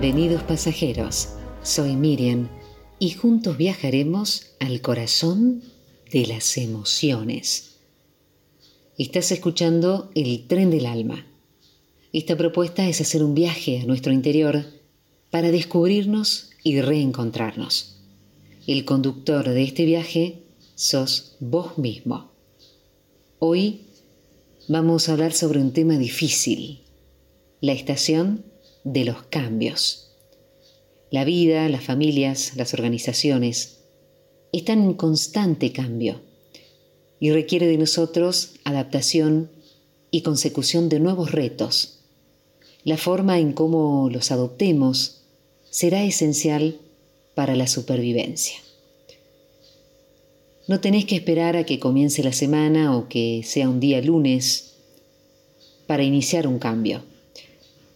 Bienvenidos pasajeros, soy Miriam y juntos viajaremos al corazón de las emociones. Estás escuchando El tren del alma. Esta propuesta es hacer un viaje a nuestro interior para descubrirnos y reencontrarnos. El conductor de este viaje sos vos mismo. Hoy vamos a hablar sobre un tema difícil, la estación de los cambios. La vida, las familias, las organizaciones están en constante cambio y requiere de nosotros adaptación y consecución de nuevos retos. La forma en cómo los adoptemos será esencial para la supervivencia. No tenés que esperar a que comience la semana o que sea un día lunes para iniciar un cambio.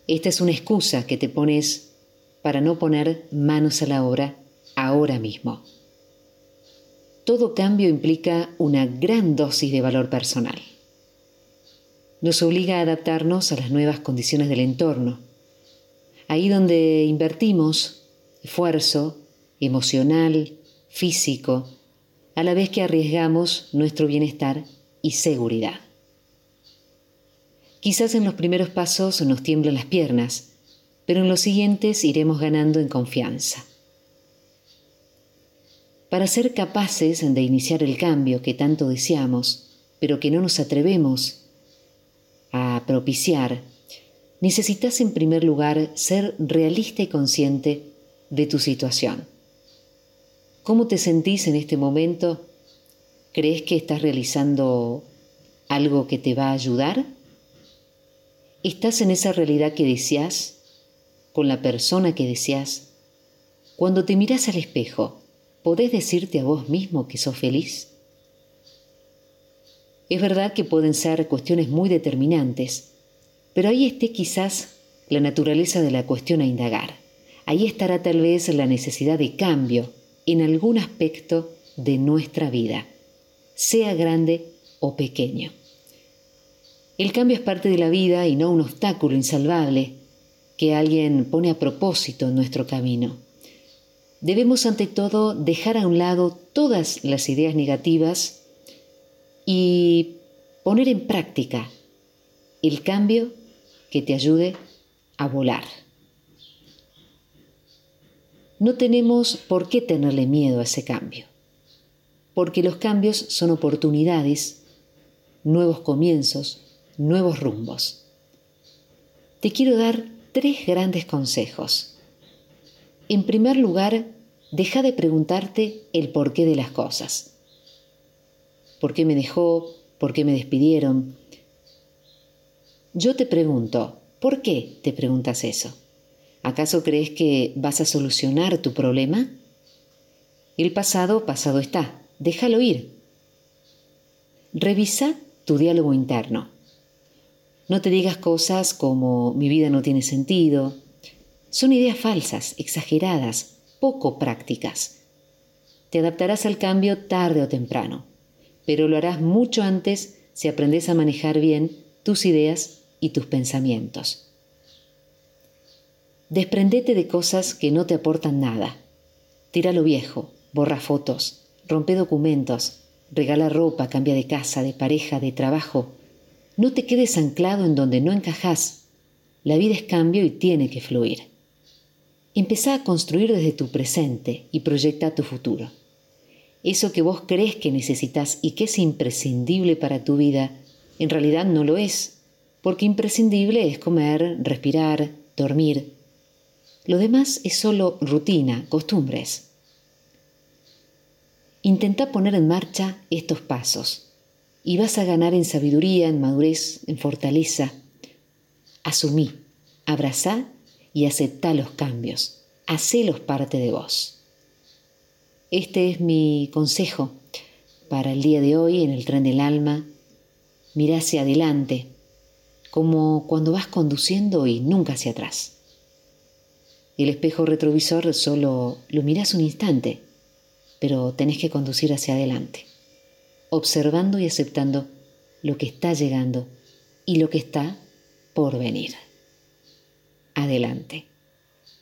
Esta es una excusa que te pones para no poner manos a la obra ahora mismo. Todo cambio implica una gran dosis de valor personal. Nos obliga a adaptarnos a las nuevas condiciones del entorno. Ahí donde invertimos esfuerzo emocional, físico, a la vez que arriesgamos nuestro bienestar y seguridad. Quizás en los primeros pasos nos tiemblan las piernas, pero en los siguientes iremos ganando en confianza. Para ser capaces de iniciar el cambio que tanto deseamos, pero que no nos atrevemos a propiciar, necesitas en primer lugar ser realista y consciente de tu situación. ¿Cómo te sentís en este momento? ¿Crees que estás realizando algo que te va a ayudar? ¿Estás en esa realidad que deseas? ¿Con la persona que deseas? Cuando te miras al espejo, ¿podés decirte a vos mismo que sos feliz? Es verdad que pueden ser cuestiones muy determinantes, pero ahí esté quizás la naturaleza de la cuestión a indagar. Ahí estará tal vez la necesidad de cambio en algún aspecto de nuestra vida, sea grande o pequeño. El cambio es parte de la vida y no un obstáculo insalvable que alguien pone a propósito en nuestro camino. Debemos ante todo dejar a un lado todas las ideas negativas y poner en práctica el cambio que te ayude a volar. No tenemos por qué tenerle miedo a ese cambio, porque los cambios son oportunidades, nuevos comienzos, nuevos rumbos. Te quiero dar tres grandes consejos. En primer lugar, deja de preguntarte el porqué de las cosas. ¿Por qué me dejó? ¿Por qué me despidieron? Yo te pregunto, ¿por qué te preguntas eso? ¿Acaso crees que vas a solucionar tu problema? El pasado, pasado está. Déjalo ir. Revisa tu diálogo interno. No te digas cosas como mi vida no tiene sentido. Son ideas falsas, exageradas, poco prácticas. Te adaptarás al cambio tarde o temprano, pero lo harás mucho antes si aprendes a manejar bien tus ideas y tus pensamientos. Desprendete de cosas que no te aportan nada. Tira lo viejo, borra fotos, rompe documentos, regala ropa, cambia de casa, de pareja, de trabajo, no te quedes anclado en donde no encajas. La vida es cambio y tiene que fluir. Empezá a construir desde tu presente y proyecta tu futuro. Eso que vos crees que necesitas y que es imprescindible para tu vida, en realidad no lo es, porque imprescindible es comer, respirar, dormir. Lo demás es solo rutina, costumbres. Intenta poner en marcha estos pasos y vas a ganar en sabiduría, en madurez, en fortaleza. Asumí, abrazá y aceptá los cambios. Hacélos parte de vos. Este es mi consejo para el día de hoy en el tren del alma. Mira hacia adelante, como cuando vas conduciendo y nunca hacia atrás. El espejo retrovisor solo lo miras un instante, pero tenés que conducir hacia adelante observando y aceptando lo que está llegando y lo que está por venir. Adelante.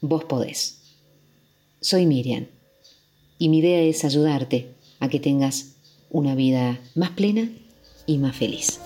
vos podés. Soy Miriam y mi idea es ayudarte a que tengas una vida más plena y más feliz.